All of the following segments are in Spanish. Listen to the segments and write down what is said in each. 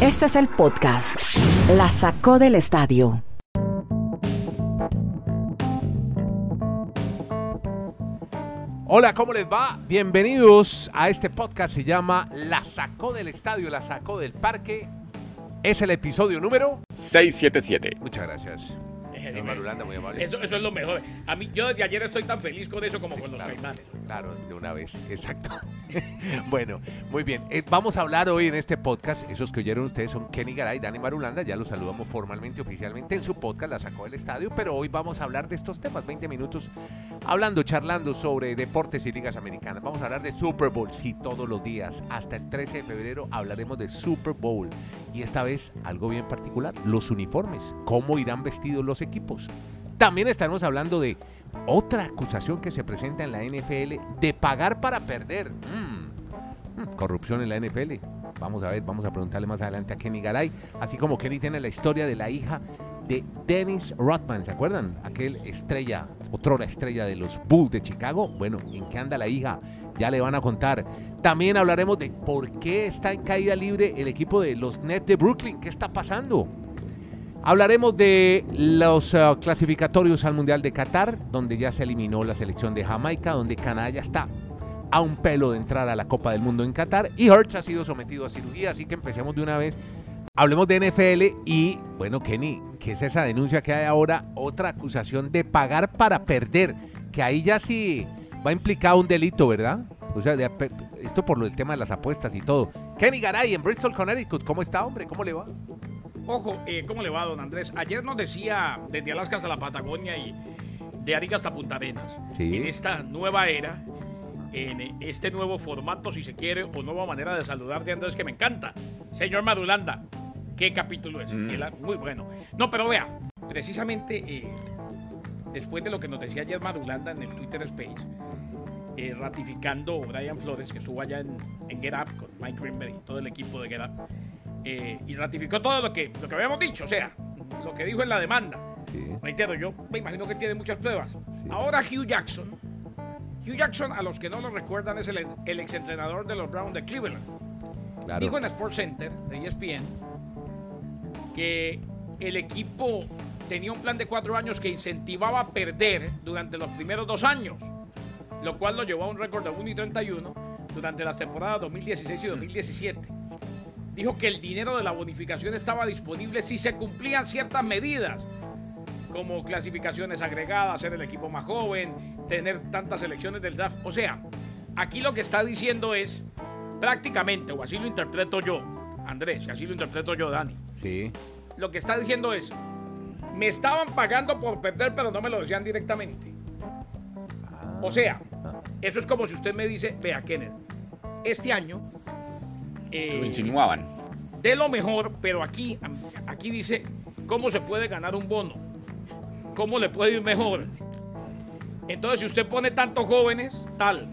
Este es el podcast. La sacó del estadio. Hola, ¿cómo les va? Bienvenidos a este podcast. Se llama La sacó del estadio, la sacó del parque. Es el episodio número 677. Muchas gracias. Señor Marulanda, muy amable. Eso, eso es lo mejor. A mí, yo desde ayer estoy tan feliz con eso como con los Claro, caimanes. Claro, de una vez, exacto. bueno, muy bien. Eh, vamos a hablar hoy en este podcast. Esos que oyeron ustedes son Kenny Garay Dani Marulanda. Ya los saludamos formalmente, oficialmente en su podcast, La Sacó del Estadio. Pero hoy vamos a hablar de estos temas, 20 minutos, hablando, charlando sobre deportes y ligas americanas. Vamos a hablar de Super Bowl, sí, todos los días. Hasta el 13 de febrero hablaremos de Super Bowl. Y esta vez algo bien particular, los uniformes. ¿Cómo irán vestidos los equipos? También estaremos hablando de otra acusación que se presenta en la NFL de pagar para perder. Mm, mm, corrupción en la NFL. Vamos a ver, vamos a preguntarle más adelante a Kenny Garay. Así como Kenny tiene la historia de la hija de Dennis Rodman. ¿Se acuerdan? Aquel estrella, otrora estrella de los Bulls de Chicago. Bueno, ¿en qué anda la hija? Ya le van a contar. También hablaremos de por qué está en caída libre el equipo de los Nets de Brooklyn. ¿Qué está pasando? Hablaremos de los eh, clasificatorios al Mundial de Qatar, donde ya se eliminó la selección de Jamaica, donde Canadá ya está a un pelo de entrar a la Copa del Mundo en Qatar y Hurts ha sido sometido a cirugía, así que empecemos de una vez. Hablemos de NFL y, bueno, Kenny, ¿qué es esa denuncia que hay ahora? Otra acusación de pagar para perder, que ahí ya sí va implicado un delito, ¿verdad? O sea, de esto por lo del tema de las apuestas y todo. Kenny Garay en Bristol, Connecticut, ¿cómo está, hombre? ¿Cómo le va? Ojo, eh, ¿cómo le va, don Andrés? Ayer nos decía desde Alaska hasta la Patagonia y de Arica hasta Punta Arenas. Sí. En esta nueva era, en este nuevo formato, si se quiere, o nueva manera de saludar de Andrés, que me encanta. Señor Madulanda, ¿qué capítulo es? Mm. Muy bueno. No, pero vea, precisamente eh, después de lo que nos decía ayer Madulanda en el Twitter Space, eh, ratificando Brian Flores, que estuvo allá en, en Get Up con Mike Greenberg y todo el equipo de Get Up, eh, y ratificó todo lo que, lo que habíamos dicho, o sea, lo que dijo en la demanda. Sí. Reitero, yo me imagino que tiene muchas pruebas. Sí. Ahora Hugh Jackson, Hugh Jackson, a los que no lo recuerdan, es el, el exentrenador de los Browns de Cleveland. Claro. Dijo en Sports Center de ESPN que el equipo tenía un plan de cuatro años que incentivaba a perder durante los primeros dos años, lo cual lo llevó a un récord de 1 y 31 durante las temporadas 2016 y 2017. Dijo que el dinero de la bonificación estaba disponible si se cumplían ciertas medidas, como clasificaciones agregadas, ser el equipo más joven, tener tantas selecciones del draft. O sea, aquí lo que está diciendo es prácticamente, o así lo interpreto yo, Andrés, y así lo interpreto yo, Dani. Sí. Lo que está diciendo es, me estaban pagando por perder, pero no me lo decían directamente. O sea, eso es como si usted me dice, vea, Kenneth, este año eh, Lo insinuaban. de lo mejor, pero aquí, aquí dice cómo se puede ganar un bono, cómo le puede ir mejor. Entonces, si usted pone tantos jóvenes, tal.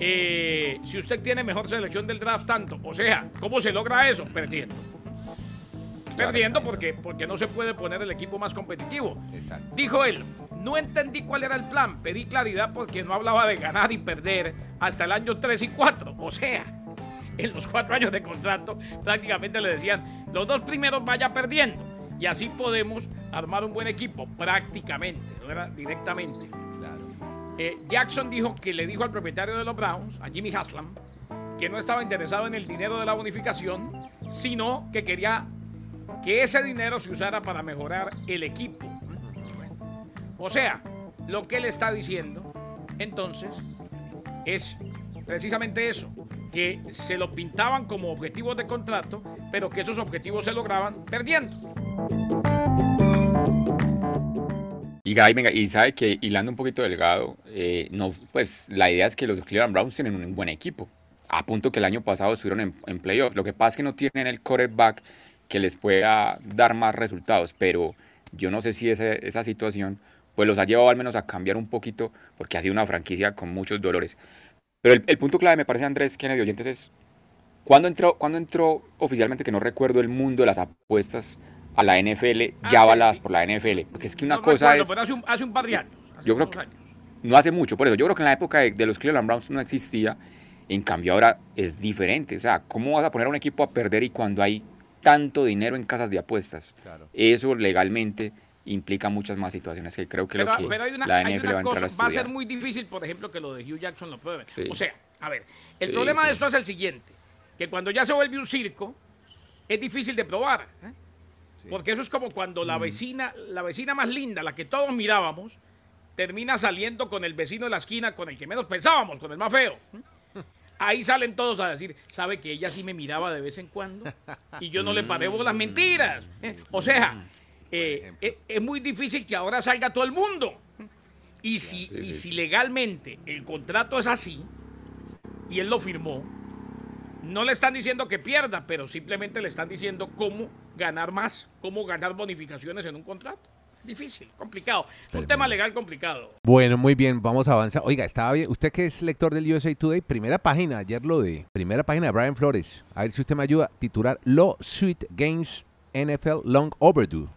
Eh, si usted tiene mejor selección del draft, tanto. O sea, ¿cómo se logra eso? Perdiendo. Perdiendo porque, porque no se puede poner el equipo más competitivo. Exacto. Dijo él, no entendí cuál era el plan, pedí claridad porque no hablaba de ganar y perder hasta el año 3 y 4. O sea, en los cuatro años de contrato prácticamente le decían, los dos primeros vaya perdiendo. Y así podemos armar un buen equipo, prácticamente, no era directamente. Claro. Eh, Jackson dijo que le dijo al propietario de los Browns, a Jimmy Haslam, que no estaba interesado en el dinero de la bonificación, sino que quería que ese dinero se usara para mejorar el equipo. O sea, lo que él está diciendo, entonces, es precisamente eso, que se lo pintaban como objetivos de contrato, pero que esos objetivos se lograban perdiendo. Y Guy, venga, y sabe que hilando un poquito delgado, eh, no, pues la idea es que los Cleveland Browns tienen un buen equipo. A punto que el año pasado estuvieron en, en playoff. Lo que pasa es que no tienen el quarterback que les pueda dar más resultados, pero yo no sé si ese- esa situación pues los ha llevado al menos a cambiar un poquito, porque ha sido una franquicia con muchos dolores. Pero el, el punto clave me parece, Andrés, Kennedy Oyentes, es ¿cuándo entró, cuándo entró oficialmente, que no recuerdo el mundo de las apuestas a la NFL, Ah, ya sí. avaladas por la NFL? Porque es que una No cosa recuerdo, es... pero hace un, hace un par de años. hace Yo creo que- años. no hace mucho, por eso yo creo que en la época de, de los Cleveland Browns no existía En cambio ahora es diferente. O sea, ¿cómo vas a poner a un equipo a perder y cuando hay tanto dinero en casas de apuestas? Eso legalmente implica muchas más situaciones que creo que lo que la NFL va a entrar a. Va a ser muy difícil, por ejemplo, que lo de Hugh Jackson lo pruebe. O sea, a ver, el problema de esto es el siguiente, que cuando ya se vuelve un circo, es difícil de probar. ¿eh? Porque eso es como cuando la mm. vecina, la vecina más linda, la que todos mirábamos, termina saliendo con el vecino de la esquina, con el que menos pensábamos, con el más feo. Ahí salen todos a decir, sabe que ella sí me miraba de vez en cuando y yo no le paré las mentiras. ¿eh? O sea, eh, eh, es muy difícil que ahora salga todo el mundo. Y si, y si legalmente el contrato es así y él lo firmó, no le están diciendo que pierda, pero simplemente le están diciendo cómo ganar más, cómo ganar bonificaciones en un contrato. Difícil, complicado. Es un tema legal complicado. Bueno, muy bien, vamos a avanzar. Oiga, estaba bien. Usted que es lector del USA Today, primera página, ayer lo de primera página de Brian Flores. A ver si usted me ayuda. Titular Lawsuit Games NFL Long Overdue.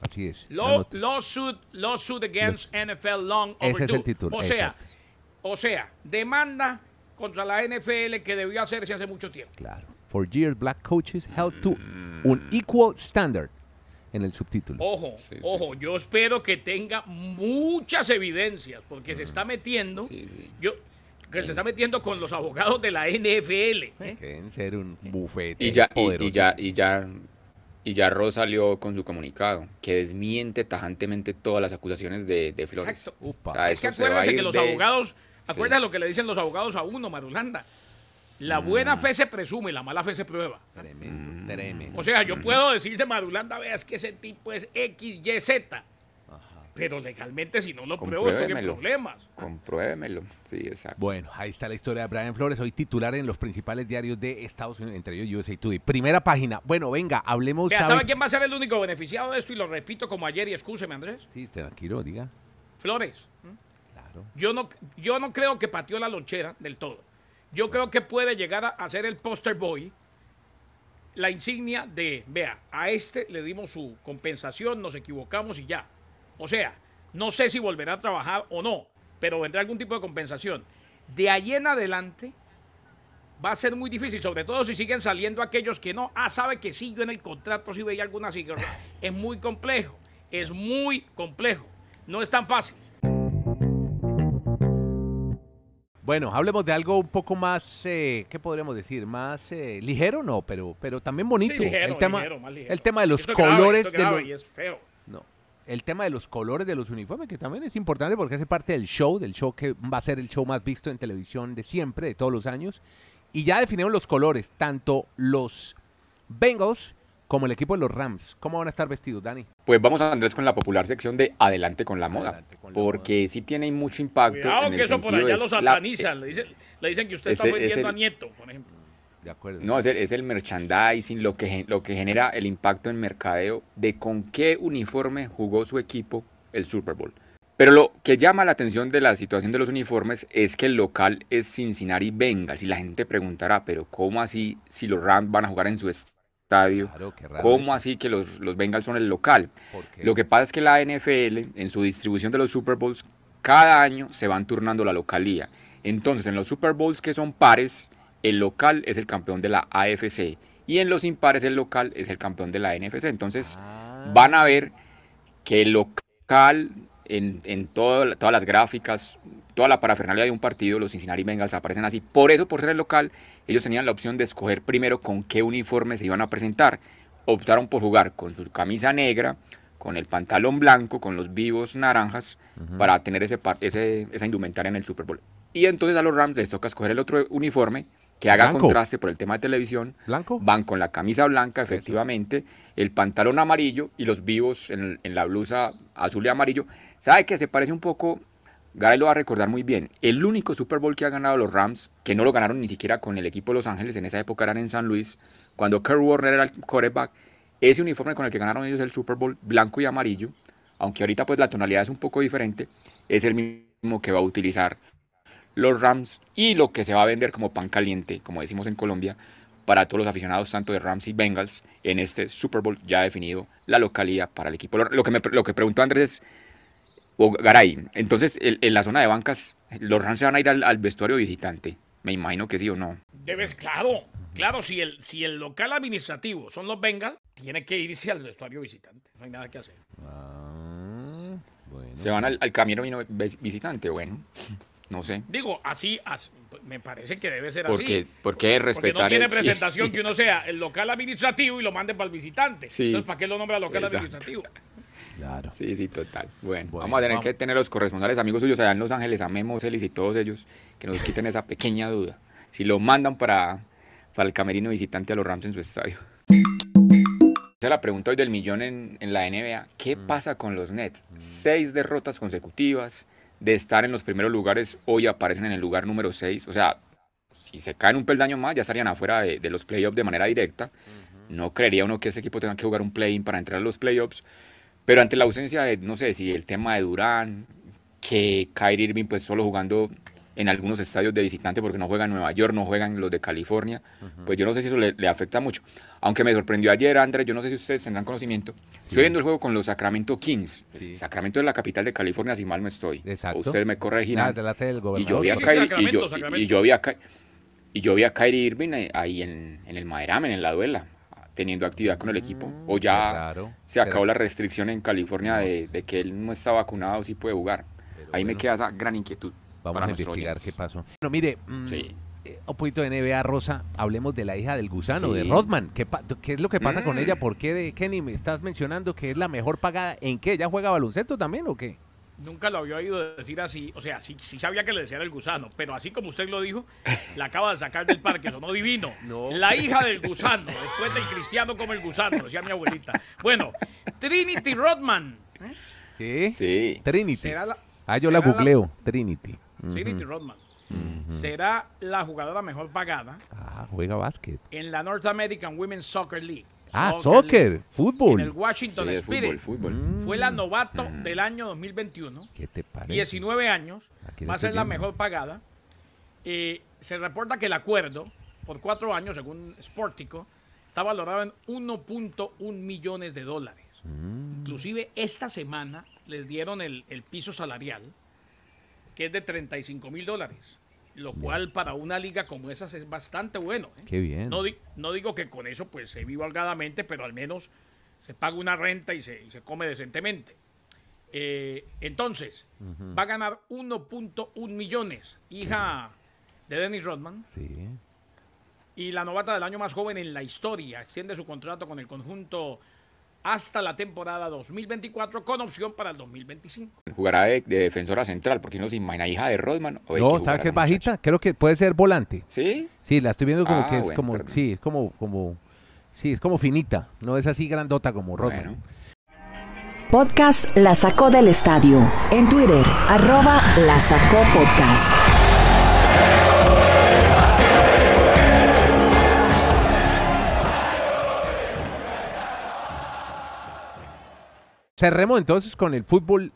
Así es. Law, lawsuit, lawsuit against NFL Long Overdue. Ese es el título. O sea, o sea, demanda contra la NFL que debió hacerse hace mucho tiempo. Claro. For years, black coaches held to un equal standard en el subtítulo. Ojo, ojo, yo espero que tenga muchas evidencias, porque se está metiendo, yo, que se está metiendo con los abogados de la NFL. ¿eh? Que ser un bufete y ya, y, ya, y ya, y ya Ross salió con su comunicado, que desmiente tajantemente todas las acusaciones de, de Flores. Exacto. O sea, es que acuérdense que los abogados, acuérdense lo que le dicen los abogados a uno, Marulanda. La buena fe se presume, la mala fe se prueba. Tremendo, tremendo. O sea, yo puedo decirte, Madulanda, veas que ese tipo es X, Y, Z. Pero legalmente, si no lo pruebo, estoy en problemas. Compruébemelo. Sí, exacto. Bueno, ahí está la historia de Brian Flores, hoy titular en los principales diarios de Estados Unidos, entre ellos USA Today. Primera página. Bueno, venga, hablemos. Vea, ¿Sabe quién va a ser el único beneficiado de esto? Y lo repito como ayer y escúcheme, Andrés. Sí, tranquilo, diga. Flores. Claro. Yo no, yo no creo que pateó la lonchera del todo yo creo que puede llegar a, ser el poster boy, la insignia de, vea, a este le dimos su compensación, nos equivocamos y ya. O sea, no sé si volverá a trabajar o no, pero vendrá algún tipo de compensación. De ahí en adelante va a ser muy difícil, sobre todo si siguen saliendo aquellos que no, ah, sabe que sí, yo en el contrato sí veía alguna así. Es muy complejo, es muy complejo, no es tan fácil. Bueno, hablemos de algo un poco más, eh, ¿qué podríamos decir? Más eh, ligero, no, pero, pero también bonito. el, tema, el tema de los colores de los, No, el tema de los colores de los uniformes, que también es importante porque hace parte del show, del show que va a ser el show más visto en televisión de siempre, de todos los años. Y ya definieron los colores, tanto los Bengals como el equipo de los Rams. ¿Cómo van a estar vestidos, Dani? Pues vamos a Andrés con la popular sección de Adelante con la moda, porque sí tiene mucho impacto. Cuidado en que eso por allá lo satanizan, le, dicen, que usted está vendiendo a Nieto, por ejemplo. De acuerdo. No, es el, es el, merchandising, lo que, lo que genera el impacto en mercadeo de con qué uniforme jugó su equipo el Super Bowl. Pero lo que llama la atención de la situación de los uniformes es que el local es Cincinnati Bengals y la gente preguntará, pero ¿cómo así si los Rams van a jugar en su estadio. ¿Cómo así que los, los Bengals son el local? Lo que pasa es que la NFL, en su distribución de los Super Bowls, cada año se van turnando la localía. Entonces, en los Super Bowls que son pares, el local es el campeón de la AFC. Y en los impares, el local es el campeón de la NFC. Entonces, ah. van a ver que el local, en, en todas las gráficas, toda la parafernalia de un partido, los Cincinnati Bengals aparecen así. Por eso, por ser el local, ellos tenían la opción de escoger primero con qué uniforme se iban a presentar. Optaron por jugar con su camisa negra, con el pantalón blanco, con los vivos naranjas, para tener ese, ese, esa indumentaria en el Super Bowl. Y entonces a los Rams les toca escoger el otro uniforme que haga contraste por el tema de televisión. ¿Blanco? Van con la camisa blanca, efectivamente, el pantalón amarillo y los vivos en, en, la blusa azul y amarillo. ¿Sabe que se parece un poco Gary lo va a recordar muy bien. El único Super Bowl que ha ganado los Rams, que no lo ganaron ni siquiera con el equipo de Los Ángeles, en esa época eran en San Luis, cuando Kurt Warner era el quarterback, ese uniforme con el que ganaron ellos el Super Bowl, blanco y amarillo, aunque ahorita pues la tonalidad es un poco diferente, es el mismo que va a utilizar los Rams y lo que se va a vender como pan caliente, como decimos en Colombia, para todos los aficionados tanto de Rams y Bengals en este Super Bowl ya definido la localidad para el equipo. Lo que, me, lo que preguntó Andrés es o Garay. Entonces, en, la zona de bancas, los Rams se van a ir al, vestuario visitante. Me imagino que sí o no. Debes, claro, claro, si el, si el local administrativo son los Bengals, tiene que irse al vestuario visitante. No hay nada que hacer. Ah, bueno. Se van al, al camino visitante, bueno. No sé. Digo, así, as- me parece que debe ser Porque, así. porque Porque respetar no tiene el- presentación que uno sea el local administrativo y lo mande para el visitante. Sí. Entonces, ¿para qué lo nombra local Exacto. administrativo? Claro. Sí, sí, total. Bueno, Bueno, vamos a tener vamos. que tener los corresponsales amigos suyos allá en Los Ángeles, a Memo, Celis y todos ellos, que nos quiten esa pequeña duda. Si lo mandan para, para el camerino visitante a los Rams en su estadio. Esa es la pregunta hoy del millón en, en la NBA. ¿Qué Mm. pasa con los Nets? Seis derrotas consecutivas. De estar en los primeros lugares, hoy aparecen en el lugar número 6. O sea, si se caen un peldaño más, ya estarían afuera de, de los playoffs de manera directa. No creería uno que ese equipo tenga que jugar un play-in para entrar a los playoffs. Pero ante la ausencia de, no sé, si el tema de Durán, que Kyrie Irving pues solo jugando en algunos estadios de visitante porque no juega en Nueva York, no juegan los de California, pues yo no sé si eso le, le afecta mucho. Aunque me sorprendió ayer, Andrés, yo no sé si ustedes tendrán conocimiento. Estoy viendo el juego con los Sacramento Kings. Sí. Sacramento es la capital de California, si mal no estoy. Exacto. Ustedes me Nada, corregirán. de la sede del Y yo vi a Sí, Kyrie, y yo, y- y yo vi a Ky- y yo vi a Kyrie Irving eh, ahí en, en el Maderamen, en la duela, teniendo actividad con el equipo. O ya raro. se acabó Será- la restricción en California de, de que él no está vacunado, sí puede jugar. Ahí me bueno. queda esa gran inquietud. Vamos para a investigar qué pasó. Bueno, mire, mm, Sí. eh, un poquito de NBA Rosa, hablemos de la hija del gusano, de. Rodman. ¿Qué, qué es lo que pasa con Mm. ella? ¿Por qué, de, Kenny, me estás mencionando que es la mejor pagada? ¿En qué? ¿Ella juega baloncesto también o qué? Nunca lo había oído decir así. O sea, sí, sí sabía que le decían el gusano, pero así como usted lo dijo, la acaba de sacar del parque, sonó divino. No. La hija del gusano, después del cristiano como el gusano, decía mi abuelita. Bueno, Trinity Rodman. ¿eh? Sí. Sí. Trinity. Será la, ah, yo la googleo. Trinity Ujú. Rodman. Será la jugadora mejor pagada Ah, juega básquet. en la North American Women's Soccer League. Ah, League, soccer, En el fútbol. Mm. Washington Sí, Spirit. fútbol, fútbol. Fue la novato del año 2021. ¿Qué te parece? 19 años, Aquí va a ser la mejor pagada. Eh, se reporta que el acuerdo por cuatro años, según Sportico, está valorado en 1.1 millones de dólares. Mm. Inclusive esta semana les dieron el, el piso salarial, que es de 35 mil dólares, lo cual para una liga como esas es bastante bueno. ¿eh? Qué bien. No, di- no digo que con eso pues se viva holgadamente, pero al menos se paga una renta y se, y se come decentemente. Eh, entonces, va a ganar 1.1 millones, hija de Dennis Rodman, Sí. y la novata del año más joven en la historia. Extiende su contrato con el conjunto hasta la temporada 2024 con opción para el 2025. Jugará de, de defensora central, porque uno se imagina hija de Rodman. o No, ¿sabes qué es muchacha? bajita? Creo que puede ser volante. Sí. Sí, la estoy viendo como Ah, que es bueno, como, perdón. sí, es como, como, sí, es como finita. No es así grandota como Rodman. Bueno. Podcast La Sacó del Estadio. En Twitter, arroba La Sacó Podcast. Cerremos entonces con el fútbol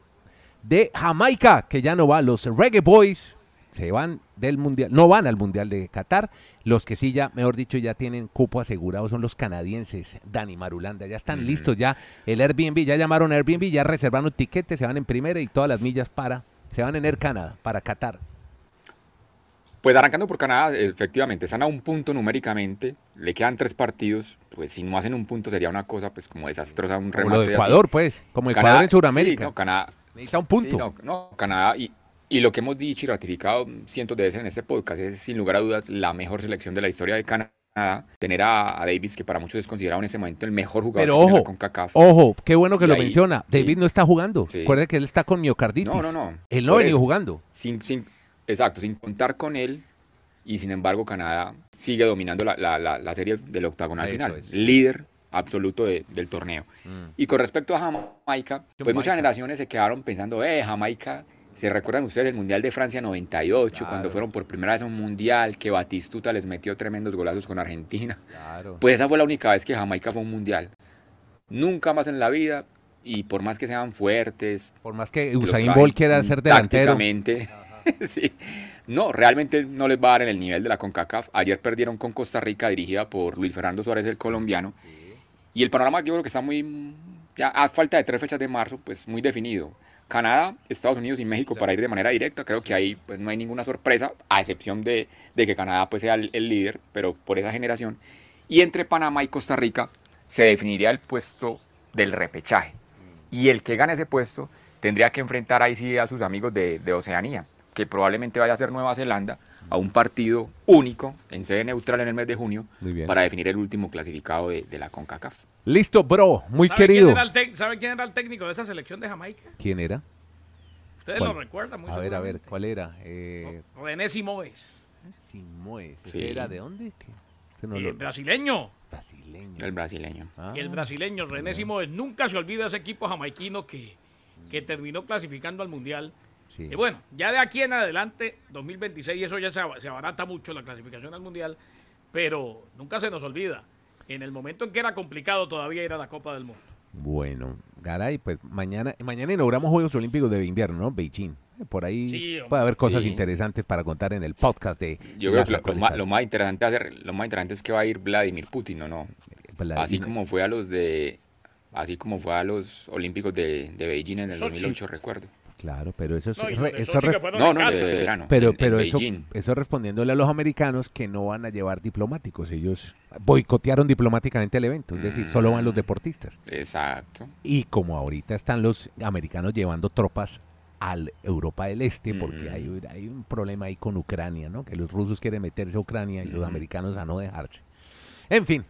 de Jamaica, que ya no va. Los Reggae Boys se van del mundial, no van al mundial de Qatar. Los que sí ya, mejor dicho, ya tienen cupo asegurado son los canadienses, Dani Marulanda. Ya están listos, ya el Airbnb, ya llamaron a Airbnb, ya reservaron tiquetes, se van en primera y todas las millas para, se van en Air Canada, para Qatar. Pues arrancando por Canadá, efectivamente, están a un punto numéricamente, le quedan tres partidos, pues si no hacen un punto sería una cosa pues como desastrosa, un Como remate. lo de así. Ecuador, pues, como Ecuador Canadá- en Sudamérica. Sí, no, Canadá, Necesita un punto. Sí, no, no, Canadá y, y lo que hemos dicho y ratificado cientos de veces en este podcast es sin lugar a dudas la mejor selección de la historia de Canadá. Tener a, a Davis, que para muchos es considerado en ese momento el mejor jugador Pero que tiene la ojo, ojo, qué bueno que Y lo ahí- menciona. sí. David no está jugando. Sí. Recuerde que él está con miocarditis. No, no, no. Él no ha venido jugando. Sin, sin, exacto, sin contar con él. Y sin embargo, Canadá sigue dominando la, la- la- la serie del octagonal final. es. Líder absoluto de- del torneo. Y con respecto a Jamaica, pues muchas generaciones se quedaron pensando, eh, Jamaica, ¿se recuerdan ustedes el Mundial de Francia 98, Claro. cuando fueron por primera vez a un Mundial, que Batistuta les metió tremendos golazos con Argentina? Claro. Pues esa fue la única vez que Jamaica fue un Mundial. Nunca más en la vida, y por más que sean fuertes, Por más que Usain Bolt quiera ser delantero. Sí. No, realmente no les va a dar en el nivel de la CONCACAF. Ayer perdieron con Costa Rica, dirigida por Luis Fernando Suárez, el colombiano. Y el panorama yo creo que está muy, ya a falta de tres fechas de marzo, pues muy definido. Canadá, Estados Unidos y México para ir de manera directa. Creo que ahí pues no hay ninguna sorpresa, a excepción de, de que Canadá pues sea el, el líder, pero por esa generación. Y entre Panamá y Costa Rica se definiría el puesto del repechaje. Y el que gane ese puesto tendría que enfrentar ahí sí a sus amigos de, de Oceanía, que probablemente vaya a ser Nueva Zelanda, a un partido único en sede neutral en el mes de junio para definir el último clasificado de, de la CONCACAF. Listo, bro. Muy ¿Sabe querido. Quién ¿Sabe quién era el técnico de esa selección de Jamaica? ¿Quién era? Ustedes ¿Cuál? lo recuerdan muy A ver, a ver. ¿cuál era? Eh, René Simoes, Simoes. ¿Ese Sí. ¿Era de dónde? El lo- brasileño. brasileño. El brasileño. Ah, El brasileño René Simoes nunca se olvida ese equipo jamaiquino que, que terminó clasificando al Mundial. sí. Y bueno, ya de aquí en adelante, 2026, eso ya se, se abarata mucho la clasificación al Mundial, pero nunca se nos olvida. En el momento en que era complicado todavía ir a la Copa del Mundo. Bueno, Garay, pues mañana, mañana inauguramos Juegos Olímpicos de Invierno, ¿no? Beijing. Por ahí Sí, puede haber cosas Sí. interesantes para contar en el podcast de Yo creo que lo, más, lo más interesante ser- lo más interesante es que va a ir Vladimir Putin, ¿no? no Vladimir- Así como fue a los de así como fue a los Olímpicos de, de Beijing en el Sochi. 2008, recuerdo. Claro, pero eso es... No, re- eso re- No, no, casa. de verano. pero en- en pero eso, Beijing. eso respondiéndole a los americanos que no van a llevar diplomáticos. Ellos boicotearon diplomáticamente el evento. Es decir, solo van los Mm. deportistas. Exacto. Y como ahorita están los americanos llevando tropas al Europa del Este, porque Mm. hay, hay un problema ahí con Ucrania, ¿no? Que los rusos quieren meterse a Ucrania y los americanos a no dejarse. En fin,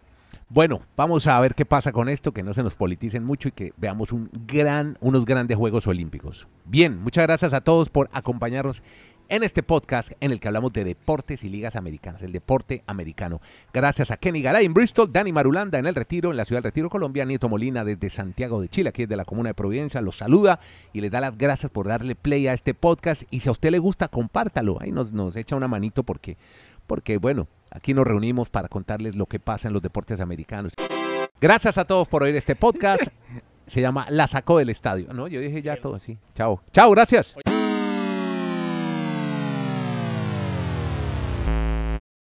bueno, vamos a ver qué pasa con esto, que no se nos politicen mucho y que veamos un gran, unos grandes Juegos Olímpicos. Bien, muchas gracias a todos por acompañarnos en este podcast en el que hablamos de deportes y ligas americanas, el deporte americano. Gracias a Kenny Garay en Bristol, Dani Marulanda en El Retiro, en la ciudad del Retiro, Colombia, Nieto Molina desde Santiago de Chile, aquí desde la comuna de Providencia, los saluda y les da las gracias por darle play a este podcast y si a usted le gusta, compártalo, ahí nos, nos echa una manito porque, porque bueno, aquí nos reunimos para contarles lo que pasa en los deportes americanos. Gracias a todos por oír este podcast. Se llama La Sacó del Estadio. No, yo dije ya todo así. Chao. Chao, gracias.